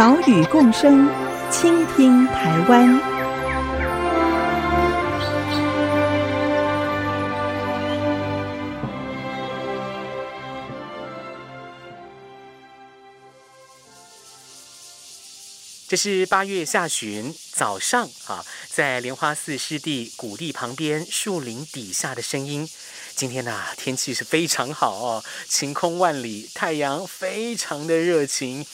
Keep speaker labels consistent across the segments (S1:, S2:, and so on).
S1: 岛屿共生，倾听台湾。
S2: 这是八月下旬早上啊，在莲花寺湿地谷地旁边树林底下的声音。今天呢，天气是非常好哦，晴空万里，太阳非常的热情。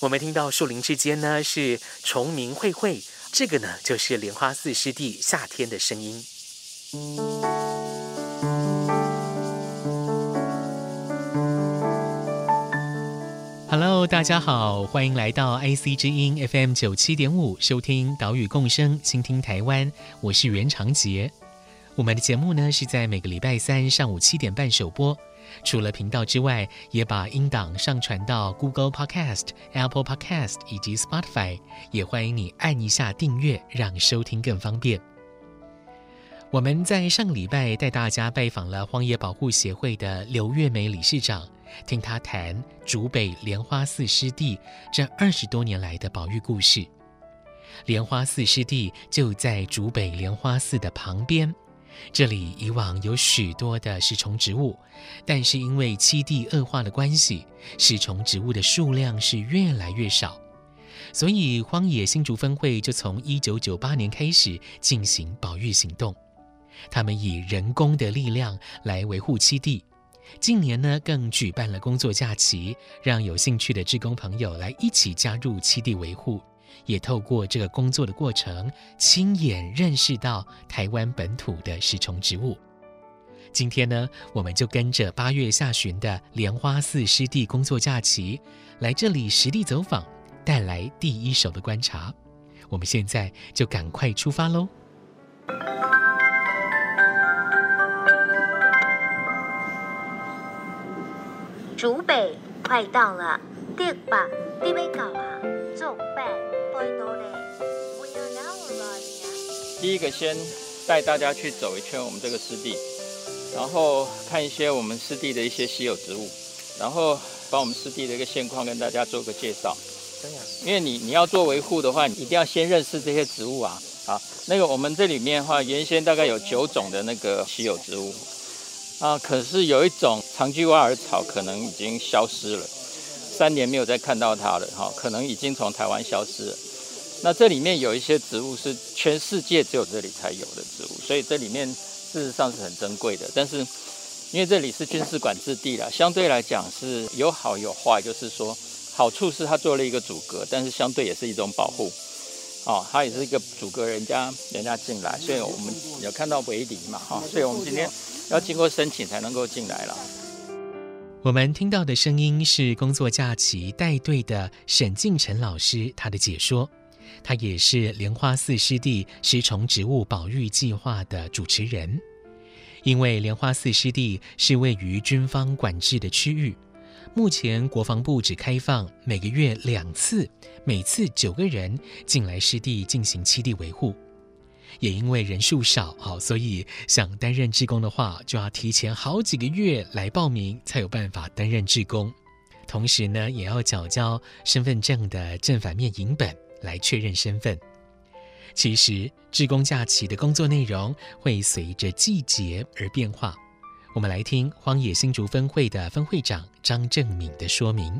S2: 我们听到树林之间呢是虫鸣绘绘，这个呢就是莲花寺湿地夏天的声音。Hello，大家好，欢迎来到 IC 之音 FM 九七点五，收听岛屿共生，倾听台湾，我是袁长杰。我们的节目呢是在每个礼拜三上午七点半首播。除了频道之外，也把音档上传到 Google Podcast、Apple Podcast 以及 Spotify，也欢迎你按一下订阅，让收听更方便。我们在上礼拜带大家拜访了荒野保护协会的刘月梅理事长，听他谈竹北莲花寺湿地这二十多年来的保育故事。莲花寺湿地就在竹北莲花寺的旁边。这里以往有许多的食虫植物，但是因为栖地恶化的关系，食虫植物的数量是越来越少，所以荒野新竹分会就从一九九八年开始进行保育行动。他们以人工的力量来维护栖地，近年呢更举办了工作假期，让有兴趣的志工朋友来一起加入栖地维护。也透过这个工作的过程，亲眼认识到台湾本土的食虫植物。今天呢，我们就跟着八月下旬的莲花寺湿地工作假期，来这里实地走访，带来第一手的观察。我们现在就赶快出发喽！
S3: 竹北快到了，第八第尾高啊，竹北。
S4: 第一个先带大家去走一圈我们这个湿地，然后看一些我们湿地的一些稀有植物，然后把我们湿地的一个现况跟大家做个介绍。因为你你要做维护的话，你一定要先认识这些植物啊。好，那个我们这里面的话，原先大概有九种的那个稀有植物啊，可是有一种长距挖耳草可能已经消失了。三年没有再看到它了，哈，可能已经从台湾消失了。那这里面有一些植物是全世界只有这里才有的植物，所以这里面事实上是很珍贵的。但是因为这里是军事管制地了，相对来讲是有好有坏，就是说好处是它做了一个阻隔，但是相对也是一种保护。哦，它也是一个阻隔人家人家进来，所以我们有看到围篱嘛，哈，所以我们今天要经过申请才能够进来了。
S2: 我们听到的声音是工作假期带队的沈敬辰老师，他的解说。他也是莲花寺湿地食虫植物保育计划的主持人。因为莲花寺湿地是位于军方管制的区域，目前国防部只开放每个月两次，每次九个人进来湿地进行栖地维护。也因为人数少，好，所以想担任志工的话，就要提前好几个月来报名，才有办法担任志工。同时呢，也要缴交身份证的正反面影本来确认身份。其实，志工假期的工作内容会随着季节而变化。我们来听荒野新竹分会的分会长张正敏的说明。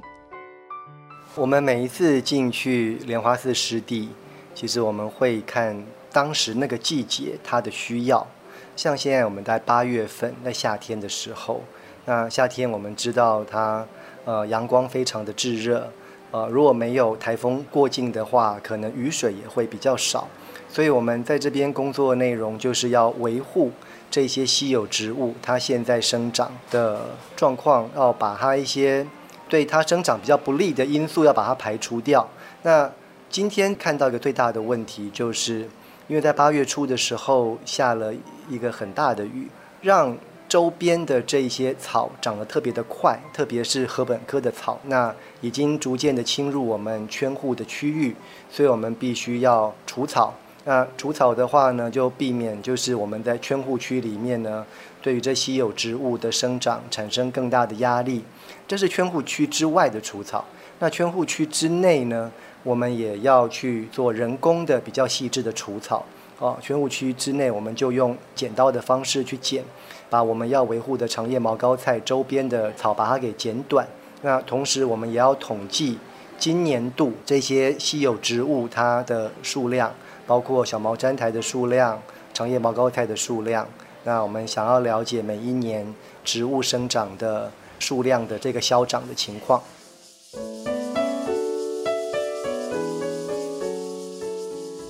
S5: 我们每一次进去莲花寺湿地，其实我们会看。当时那个季节，它的需要，像现在我们在八月份，在夏天的时候，那夏天我们知道它，呃，阳光非常的炙热，呃，如果没有台风过境的话，可能雨水也会比较少，所以我们在这边工作内容就是要维护这些稀有植物它现在生长的状况，要把它一些对它生长比较不利的因素要把它排除掉。那今天看到一个最大的问题，就是因为在八月初的时候下了一个很大的雨，让周边的这一些草长得特别的快，特别是禾本科的草，那已经逐渐的侵入我们圈护的区域，所以我们必须要除草。那除草的话呢，就避免就是我们在圈护区里面呢，对于这稀有植物的生长产生更大的压力。这是圈护区之外的除草。那圈护区之内呢，我们也要去做人工的比较细致的除草。哦，圈护区之内，我们就用剪刀的方式去剪。把我们要维护的长叶毛膏菜周边的草，把它给剪短。那同时，我们也要统计今年度这些稀有植物它的数量，包括小毛毡苔的数量、长叶毛膏菜的数量。那我们想要了解每一年植物生长的数量的这个消长的情况。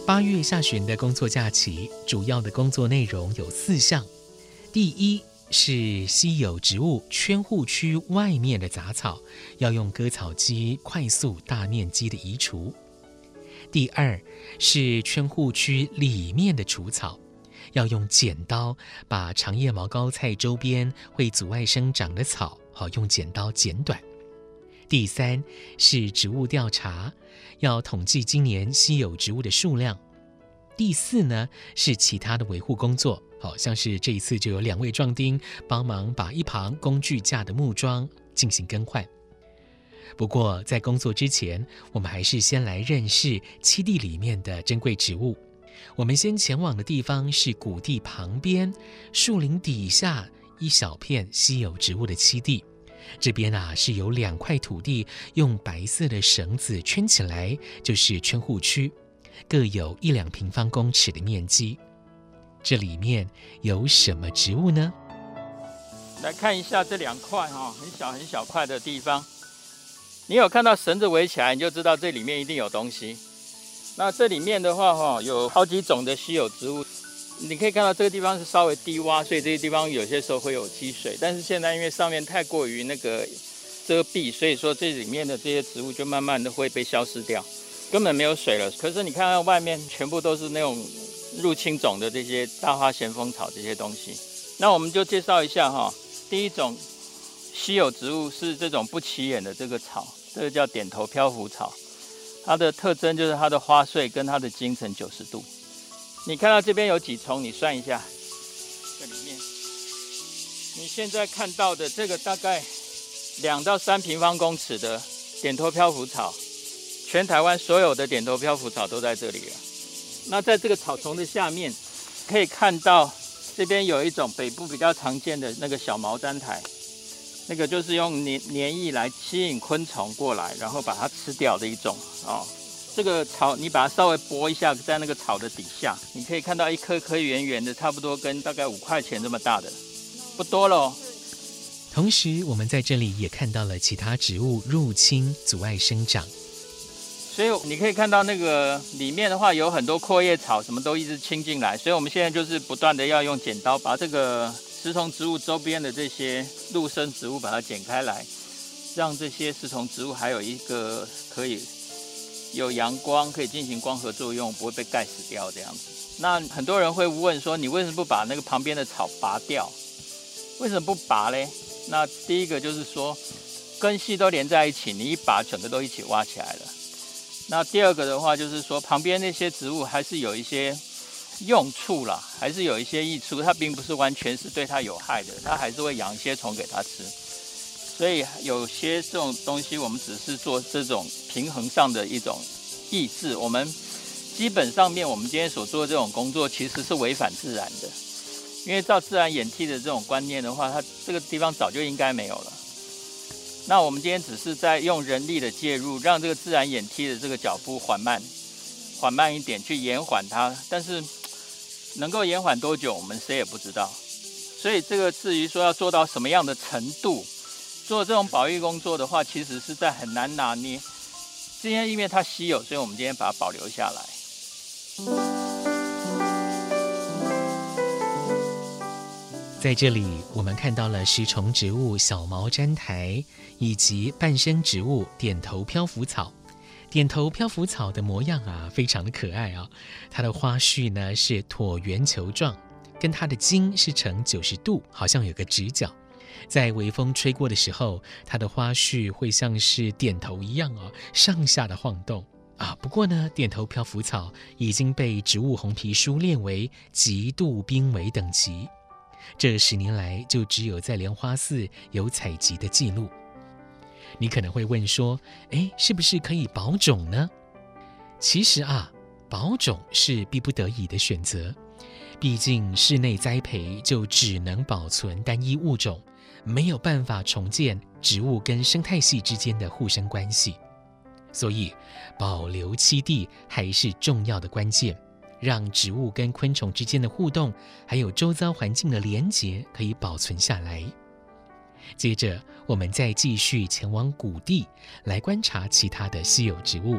S2: 八月下旬的工作假期，主要的工作内容有四项。第一是稀有植物圈护区外面的杂草，要用割草机快速大面积的移除。第二是圈护区里面的除草，要用剪刀把长叶毛膏菜周边会阻碍生长的草，好用剪刀剪短。第三是植物调查，要统计今年稀有植物的数量。第四呢是其他的维护工作。好像是这一次就有两位壮丁帮忙把一旁工具架的木桩进行更换。不过在工作之前，我们还是先来认识七地里面的珍贵植物。我们先前往的地方是谷地旁边树林底下一小片稀有植物的栖地。这边啊是有两块土地用白色的绳子圈起来，就是圈护区，各有一两平方公尺的面积。这里面有什么植物呢？
S4: 来看一下这两块哈，很小很小块的地方，你有看到绳子围起来，你就知道这里面一定有东西。那这里面的话哈，有好几种的稀有植物，你可以看到这个地方是稍微低洼，所以这些地方有些时候会有积水。但是现在因为上面太过于那个遮蔽，所以说这里面的这些植物就慢慢的会被消失掉，根本没有水了。可是你看看外面全部都是那种。入侵种的这些大花咸丰草这些东西，那我们就介绍一下哈。第一种稀有植物是这种不起眼的这个草，这个叫点头漂浮草。它的特征就是它的花穗跟它的茎呈九十度。你看到这边有几丛？你算一下，这里面你现在看到的这个大概两到三平方公尺的点头漂浮草，全台湾所有的点头漂浮草都在这里了。那在这个草丛的下面，可以看到这边有一种北部比较常见的那个小毛毡苔，那个就是用黏黏液来吸引昆虫过来，然后把它吃掉的一种哦。这个草你把它稍微拨一下，在那个草的底下，你可以看到一颗颗圆圆的，差不多跟大概五块钱这么大的，不多喽。
S2: 同时，我们在这里也看到了其他植物入侵，阻碍生长。
S4: 所以你可以看到那个里面的话，有很多阔叶草，什么都一直侵进来。所以我们现在就是不断的要用剪刀把这个食虫植物周边的这些陆生植物把它剪开来，让这些食虫植物还有一个可以有阳光，可以进行光合作用，不会被盖死掉这样子。那很多人会问说，你为什么不把那个旁边的草拔掉？为什么不拔嘞？那第一个就是说，根系都连在一起，你一拔，整个都一起挖起来了。那第二个的话，就是说旁边那些植物还是有一些用处啦，还是有一些益处，它并不是完全是对它有害的，它还是会养一些虫给它吃。所以有些这种东西，我们只是做这种平衡上的一种抑制。我们基本上面，我们今天所做的这种工作，其实是违反自然的，因为照自然演替的这种观念的话，它这个地方早就应该没有了。那我们今天只是在用人力的介入，让这个自然演替的这个脚步缓慢，缓慢一点去延缓它。但是能够延缓多久，我们谁也不知道。所以这个至于说要做到什么样的程度，做这种保育工作的话，其实是在很难拿捏。今天因为它稀有，所以我们今天把它保留下来。
S2: 在这里，我们看到了食虫植物小毛毡苔以及半生植物点头漂浮草。点头漂浮草的模样啊，非常的可爱啊。它的花序呢是椭圆球状，跟它的茎是呈九十度，好像有个直角。在微风吹过的时候，它的花序会像是点头一样哦，上下的晃动啊。不过呢，点头漂浮草已经被植物红皮书列为极度濒危等级，这十年来就只有在莲花寺有采集的记录。你可能会问说，诶，是不是可以保种呢？其实啊，保种是逼不得已的选择，毕竟室内栽培就只能保存单一物种。没有办法重建植物跟生态系之间的互生关系，所以保留栖地还是重要的关键，让植物跟昆虫之间的互动，还有周遭环境的连结可以保存下来。接着，我们再继续前往谷地来观察其他的稀有植物。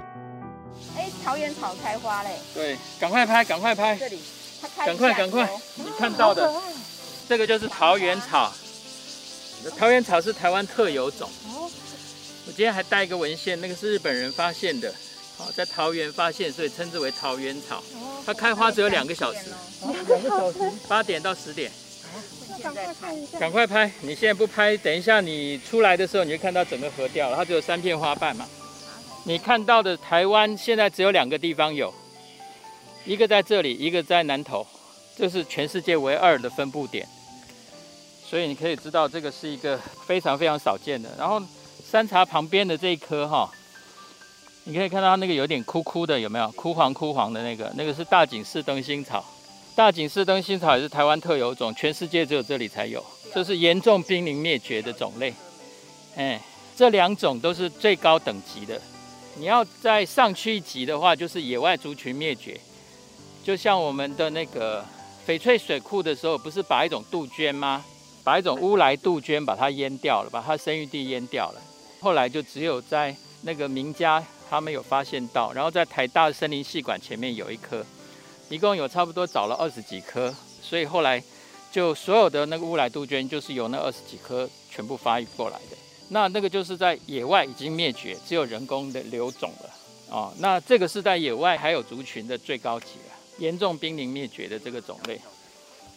S6: 哎，桃源草开花嘞！
S4: 对，赶快拍，赶快拍！
S6: 这里，
S4: 赶快，赶快！你看到的，这个就是桃源草。桃源草是台湾特有种。哦我今天还带一个文献，那个是日本人发现的，好，在桃园发现，所以称之为桃园草。它开花只有两个小时，两个小时，八点到十点。赶快拍一下，赶快拍！你现在不拍，等一下你出来的时候，你就看到整个河掉了。它只有三片花瓣嘛。你看到的台湾现在只有两个地方有，一个在这里，一个在南投，这是全世界唯二的分布点。所以你可以知道，这个是一个非常非常少见的。然后山茶旁边的这一棵哈，你可以看到它那个有点枯枯的，有没有？枯黄枯黄的那个，那个是大井氏灯心草。大井氏灯心草也是台湾特有种，全世界只有这里才有。这是严重濒临灭绝的种类。哎，这两种都是最高等级的。你要再上去一级的话，就是野外族群灭绝。就像我们的那个翡翠水库的时候，不是把一种杜鹃吗？把一种乌来杜鹃把它淹掉了，把它生育地淹掉了。后来就只有在那个名家他们有发现到，然后在台大森林系馆前面有一棵，一共有差不多找了二十几棵，所以后来就所有的那个乌来杜鹃就是由那二十几棵全部发育过来的。那那个就是在野外已经灭绝，只有人工的留种了哦，那这个是在野外还有族群的最高级了，严重濒临灭绝的这个种类。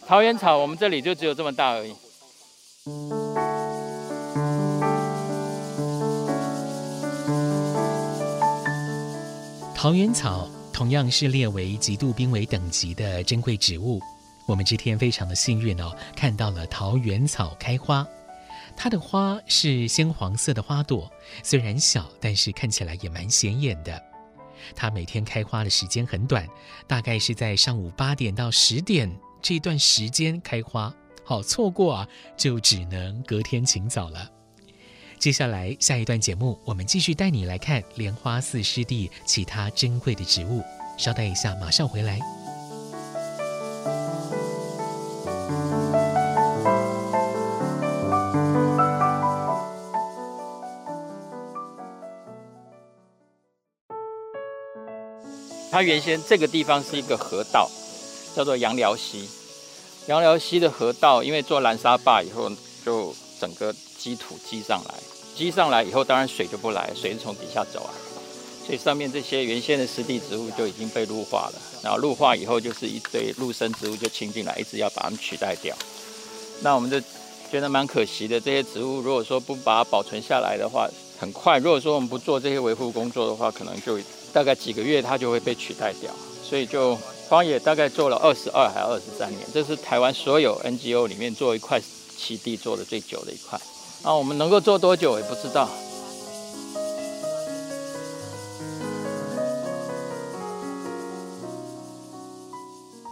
S4: 桃源草我们这里就只有这么大而已。
S2: 桃源草同样是列为极度濒危等级的珍贵植物。我们这天非常的幸运哦，看到了桃源草开花。它的花是鲜黄色的花朵，虽然小，但是看起来也蛮显眼的。它每天开花的时间很短，大概是在上午八点到十点这段时间开花。好，错过啊，就只能隔天请早了。接下来下一段节目，我们继续带你来看莲花寺湿地其他珍贵的植物。稍待一下，马上回来。
S4: 它原先这个地方是一个河道，叫做杨寮溪。杨寮溪的河道，因为做拦沙坝以后，就整个积土积上来，积上来以后，当然水就不来，水是从底下走啊，所以上面这些原先的湿地植物就已经被陆化了。然后陆化以后，就是一堆陆生植物就侵进来，一直要把它们取代掉。那我们就觉得蛮可惜的，这些植物如果说不把它保存下来的话，很快，如果说我们不做这些维护工作的话，可能就大概几个月它就会被取代掉，所以就。荒野大概做了二十二还二十三年，这是台湾所有 NGO 里面做一块栖地做的最久的一块。那我们能够做多久也不知道。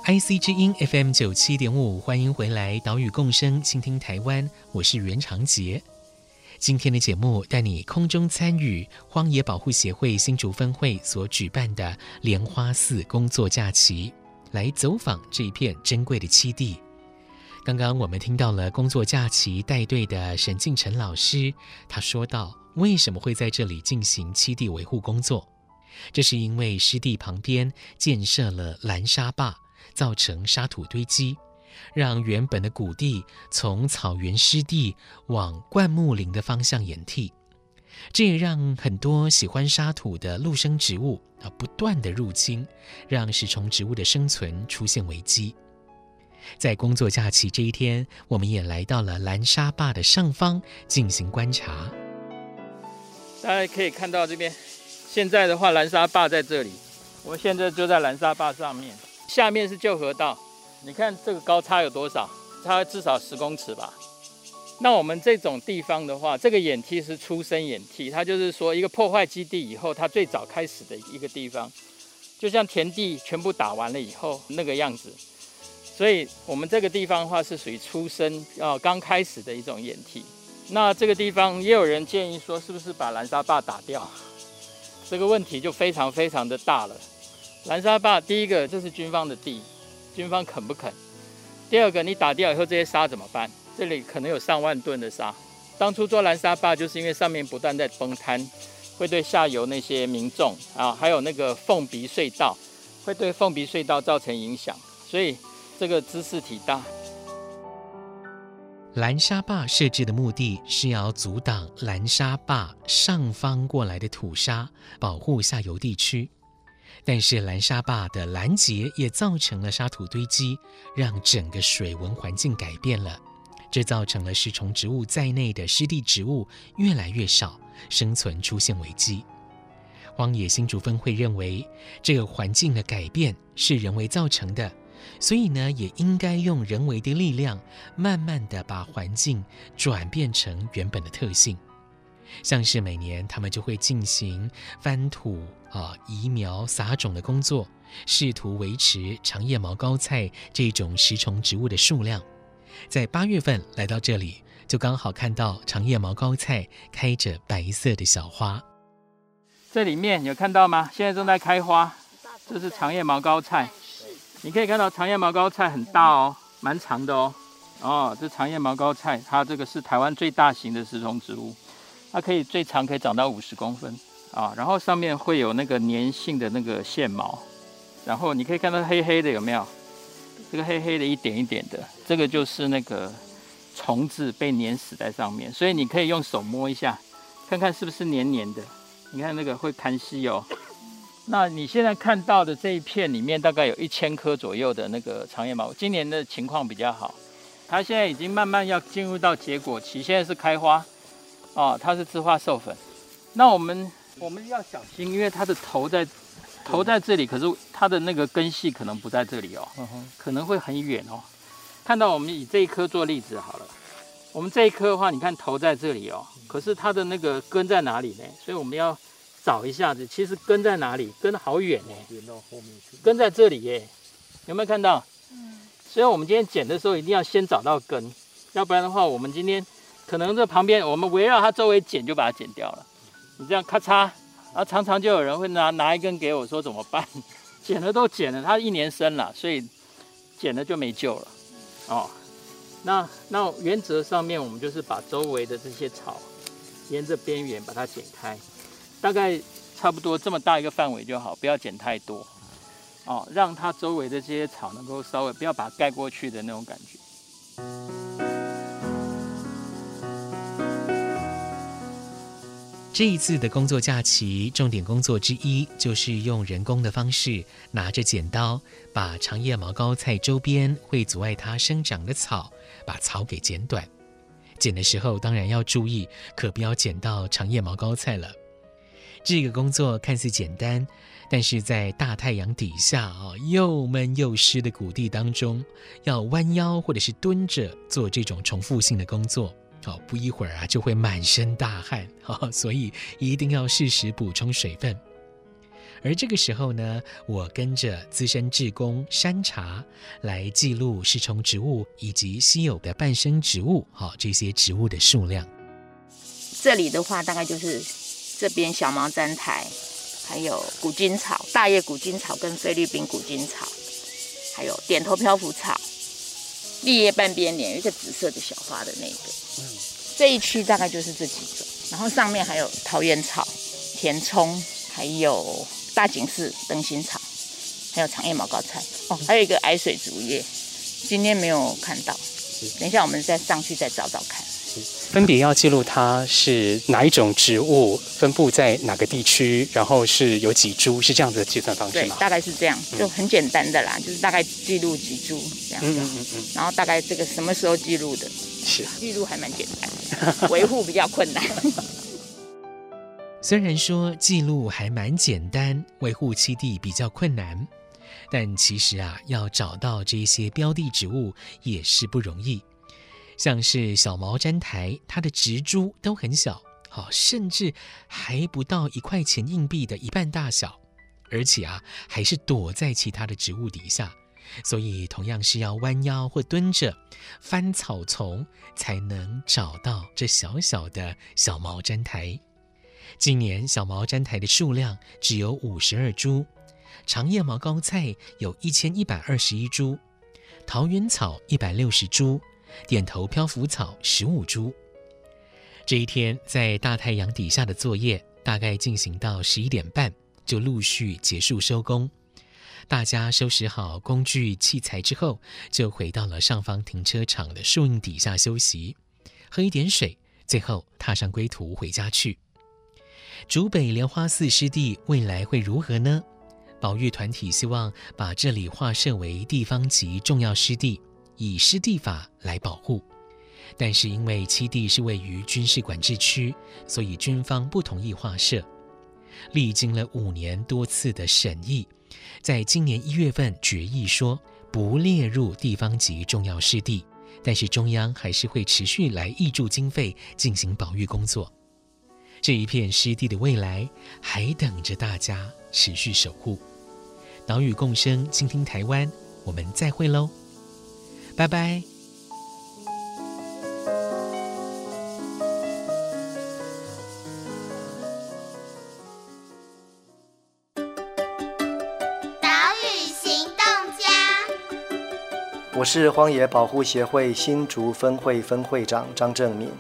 S2: IC 之音 FM 九七点五，欢迎回来，岛屿共生，倾听台湾，我是袁长杰。今天的节目带你空中参与荒野保护协会新竹分会所举办的莲花寺工作假期，来走访这一片珍贵的栖地。刚刚我们听到了工作假期带队的沈敬诚老师，他说道：为什么会在这里进行栖地维护工作？这是因为湿地旁边建设了拦沙坝，造成沙土堆积。让原本的谷地从草原湿地往灌木林的方向演替，这也让很多喜欢沙土的陆生植物啊不断的入侵，让食虫植物的生存出现危机。在工作假期这一天，我们也来到了蓝沙坝的上方进行观察。
S4: 大家可以看到这边，现在的话，蓝沙坝在这里，我们现在就在蓝沙坝上面，下面是旧河道。你看这个高差有多少？差至少十公尺吧。那我们这种地方的话，这个掩梯是初生掩梯，它就是说一个破坏基地以后，它最早开始的一个地方，就像田地全部打完了以后那个样子。所以我们这个地方的话是属于初生啊刚开始的一种掩体。那这个地方也有人建议说，是不是把蓝沙坝打掉？这个问题就非常非常的大了。蓝沙坝第一个这是军方的地，军方肯不肯？第二个你打掉以后这些沙怎么办？这里可能有上万吨的沙。当初做蓝沙坝就是因为上面不断在崩塌，会对下游那些民众啊，还有那个凤鼻隧道，会对凤鼻隧道造成影响，所以。这个姿势体大。
S2: 蓝沙坝设置的目的是要阻挡蓝沙坝上方过来的土沙，保护下游地区。但是蓝沙坝的拦截也造成了沙土堆积，让整个水文环境改变了，这造成了食虫植物在内的湿地植物越来越少，生存出现危机。荒野新竹分会认为，这个环境的改变是人为造成的。所以呢，也应该用人为的力量，慢慢的把环境转变成原本的特性。像是每年他们就会进行翻土啊、移苗、撒种的工作，试图维持长叶毛膏菜这种食虫植物的数量。在八月份来到这里，就刚好看到长叶毛膏菜开着白色的小花。
S4: 这里面有看到吗？现在正在开花，这是长叶毛膏菜。你可以看到长叶毛膏菜很大哦，蛮长的哦。哦，这长叶毛膏菜，它这个是台湾最大型的食虫植物，它可以最长可以长到五十公分啊。然后上面会有那个粘性的那个线毛，然后你可以看到黑黑的有没有？这个黑黑的一点一点的，这个就是那个虫子被粘死在上面，所以你可以用手摸一下，看看是不是黏黏的。你看那个会弹吸哦。那你现在看到的这一片里面，大概有一千棵左右的那个长叶毛。今年的情况比较好，它现在已经慢慢要进入到结果期，现在是开花，哦，它是枝花授粉。那我们我们要小心，因为它的头在头在这里，可是它的那个根系可能不在这里哦，可能会很远哦。看到我们以这一颗做例子好了，我们这一颗的话，你看头在这里哦，可是它的那个根在哪里呢？所以我们要。找一下子，其实根在哪里？根好远呢，根在这里耶，有没有看到？嗯。所以我们今天剪的时候一定要先找到根，要不然的话，我们今天可能这旁边我们围绕它周围剪就把它剪掉了。你这样咔嚓，然后，常常就有人会拿拿一根给我说怎么办？剪了都剪了，它一年生了，所以剪了就没救了。哦，那那原则上面我们就是把周围的这些草沿着边缘把它剪开。大概差不多这么大一个范围就好，不要剪太多，哦，让它周围的这些草能够稍微不要把它盖过去的那种感觉。
S2: 这一次的工作假期，重点工作之一就是用人工的方式，拿着剪刀，把长叶毛膏菜周边会阻碍它生长的草，把草给剪短。剪的时候当然要注意，可不要剪到长叶毛膏菜了。这个工作看似简单，但是在大太阳底下啊，又闷又湿的谷地当中，要弯腰或者是蹲着做这种重复性的工作，哦，不一会儿啊就会满身大汗，所以一定要适时补充水分。而这个时候呢，我跟着资深志工山茶来记录食虫植物以及稀有的伴生植物，好，这些植物的数量。
S7: 这里的话，大概就是。这边小毛毡苔，还有古金草、大叶古金草跟菲律宾古金草，还有点头漂浮草、绿叶半边莲，有一个紫色的小花的那个。嗯，这一区大概就是这几种，然后上面还有桃源草、甜葱，还有大井寺、灯芯草，还有长叶毛膏菜。哦，还有一个矮水竹叶，今天没有看到。等一下我们再上去再找找看。
S8: 分别要记录它是哪一种植物，分布在哪个地区，然后是有几株，是这样子的计算方式吗？
S7: 对，大概是这样，就很简单的啦，嗯、就是大概记录几株这样子。嗯嗯嗯嗯。然后大概这个什么时候记录的？是记录还蛮简单，维护比较困难。
S2: 虽然说记录还蛮简单，维护栖地比较困难，但其实啊，要找到这些标的植物也是不容易。像是小毛毡苔，它的植株都很小，好，甚至还不到一块钱硬币的一半大小，而且啊，还是躲在其他的植物底下，所以同样是要弯腰或蹲着翻草丛，才能找到这小小的小毛毡苔。今年小毛毡苔的数量只有五十二株，长叶毛膏菜有一千一百二十一株，桃源草一百六十株。点头漂浮草十五株。这一天在大太阳底下的作业，大概进行到十一点半，就陆续结束收工。大家收拾好工具器材之后，就回到了上方停车场的树荫底下休息，喝一点水，最后踏上归途回家去。竹北莲花寺湿地未来会如何呢？保育团体希望把这里划设为地方级重要湿地。以湿地法来保护，但是因为七地是位于军事管制区，所以军方不同意划设。历经了五年多次的审议，在今年一月份决议说不列入地方级重要湿地，但是中央还是会持续来挹注经费进行保育工作。这一片湿地的未来还等着大家持续守护。岛屿共生，倾听台湾，我们再会喽。拜拜。
S3: 岛屿行动家，
S5: 我是荒野保护协会新竹分会分会长张正敏。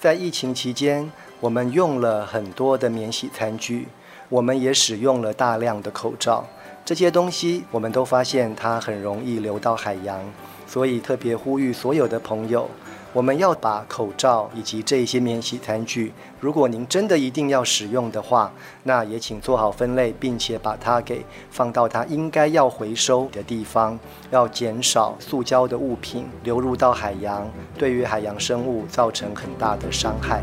S5: 在疫情期间，我们用了很多的免洗餐具，我们也使用了大量的口罩。这些东西，我们都发现它很容易流到海洋。所以特别呼吁所有的朋友，我们要把口罩以及这些免洗餐具，如果您真的一定要使用的话，那也请做好分类，并且把它给放到它应该要回收的地方，要减少塑胶的物品流入到海洋，对于海洋生物造成很大的伤害。